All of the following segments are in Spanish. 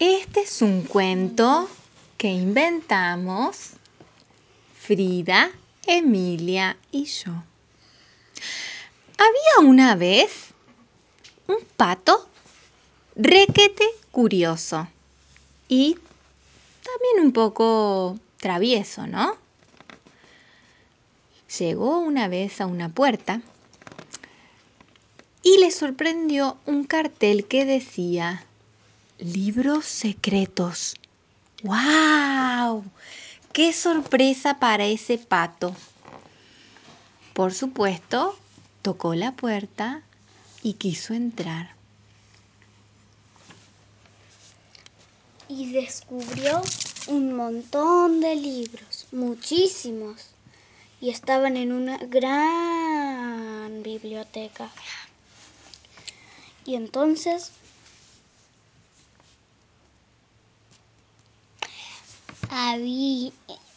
Este es un cuento que inventamos Frida, Emilia y yo. Había una vez un pato requete curioso y también un poco travieso, ¿no? Llegó una vez a una puerta y le sorprendió un cartel que decía Libros secretos. ¡Wow! ¡Qué sorpresa para ese pato! Por supuesto, tocó la puerta y quiso entrar. Y descubrió un montón de libros, muchísimos. Y estaban en una gran biblioteca. Y entonces había,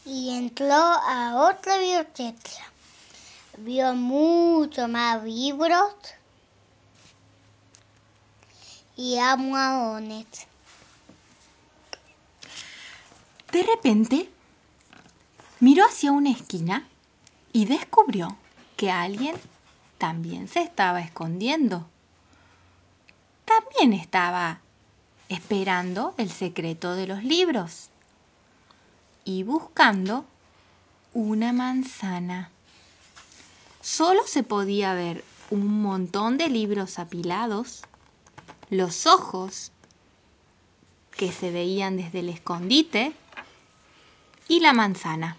y entró a otra biblioteca. Vio mucho más libros y almohadones. De repente, miró hacia una esquina y descubrió que alguien también se estaba escondiendo. También estaba esperando el secreto de los libros y buscando una manzana. Solo se podía ver un montón de libros apilados, los ojos que se veían desde el escondite y la manzana.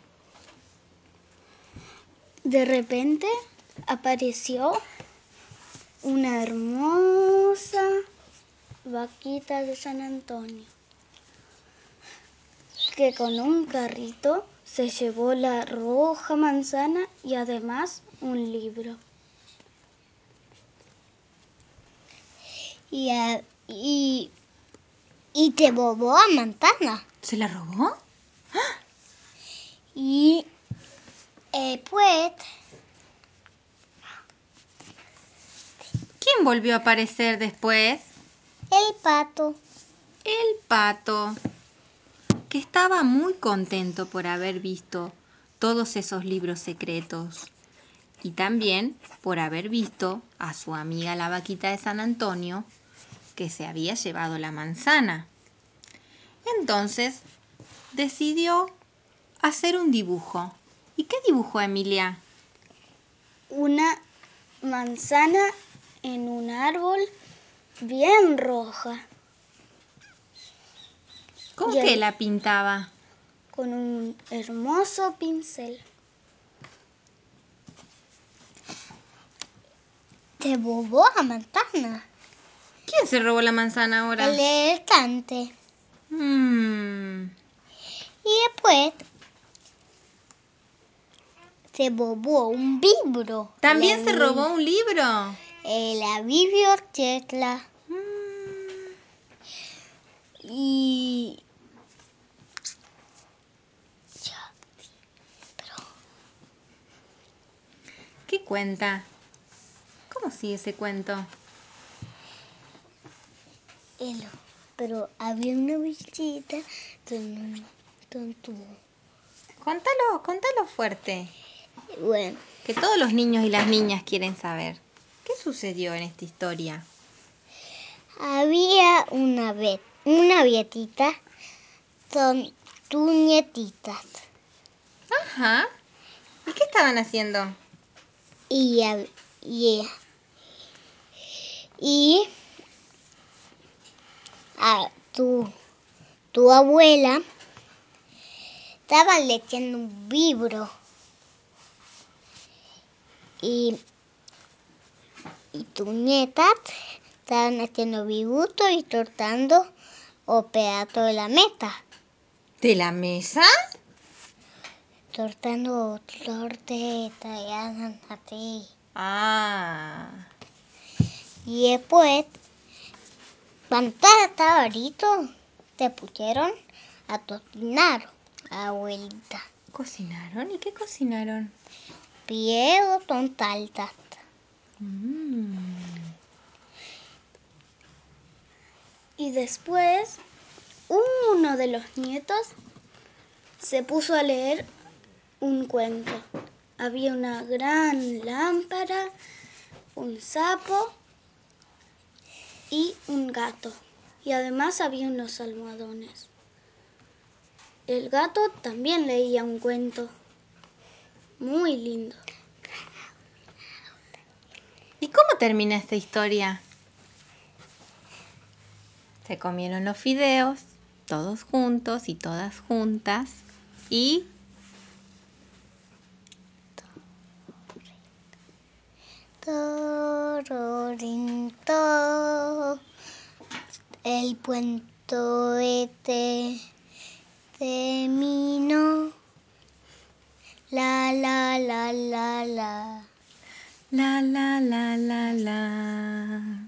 De repente apareció una hermosa vaquita de San Antonio que con un carrito se llevó la roja manzana y además un libro. Y, a- y, y te robó a manzana. ¿Se la robó? Y eh, pues ¿Quién volvió a aparecer después? el pato. El pato, que estaba muy contento por haber visto todos esos libros secretos y también por haber visto a su amiga la vaquita de San Antonio que se había llevado la manzana. Entonces decidió hacer un dibujo. ¿Y qué dibujó Emilia? Una manzana en un árbol bien roja ¿Cómo Y el- que la pintaba? con un hermoso pincel. Te robó a manzana. ¿Quién se robó la manzana ahora? El estante. Mm, Y después se robó un libro. ¿También La se robó un libro? eh, la biblioteca. Mm, Y ¿Qué cuenta? ¿Cómo sigue ese cuento? el- pero había una visita donde tuvo. Contalo, contalo fuerte. Bueno, Que todos los niños y las niñas quieren saber. ¿Qué sucedió en esta historia? había una vez una vietita con tus nietitas. Ajá. ¿Y qué estaban haciendo? Y, y, y a tu, tu abuela estaba leyendo un libro y, y tus nietas estaban haciendo dibujo y cortando o pedazo de la meta, ¿De la mesa? Cortando torteta y hacen así. Ah. Y después, cuando estaba listo, te pusieron a cocinar, abuelita. ¿Cocinaron? ¿Y qué cocinaron? Piego con taltas. Mm. Y después uno de los nietos se puso a leer un cuento. Había una gran lámpara, un sapo y un gato. Y además había unos almohadones. El gato también leía un cuento. Muy lindo. ¿Y cómo termina esta historia? Se comieron los fideos, todos juntos y todas juntas, y Tororinto, el puente terminó. La la la la la. la la la la la.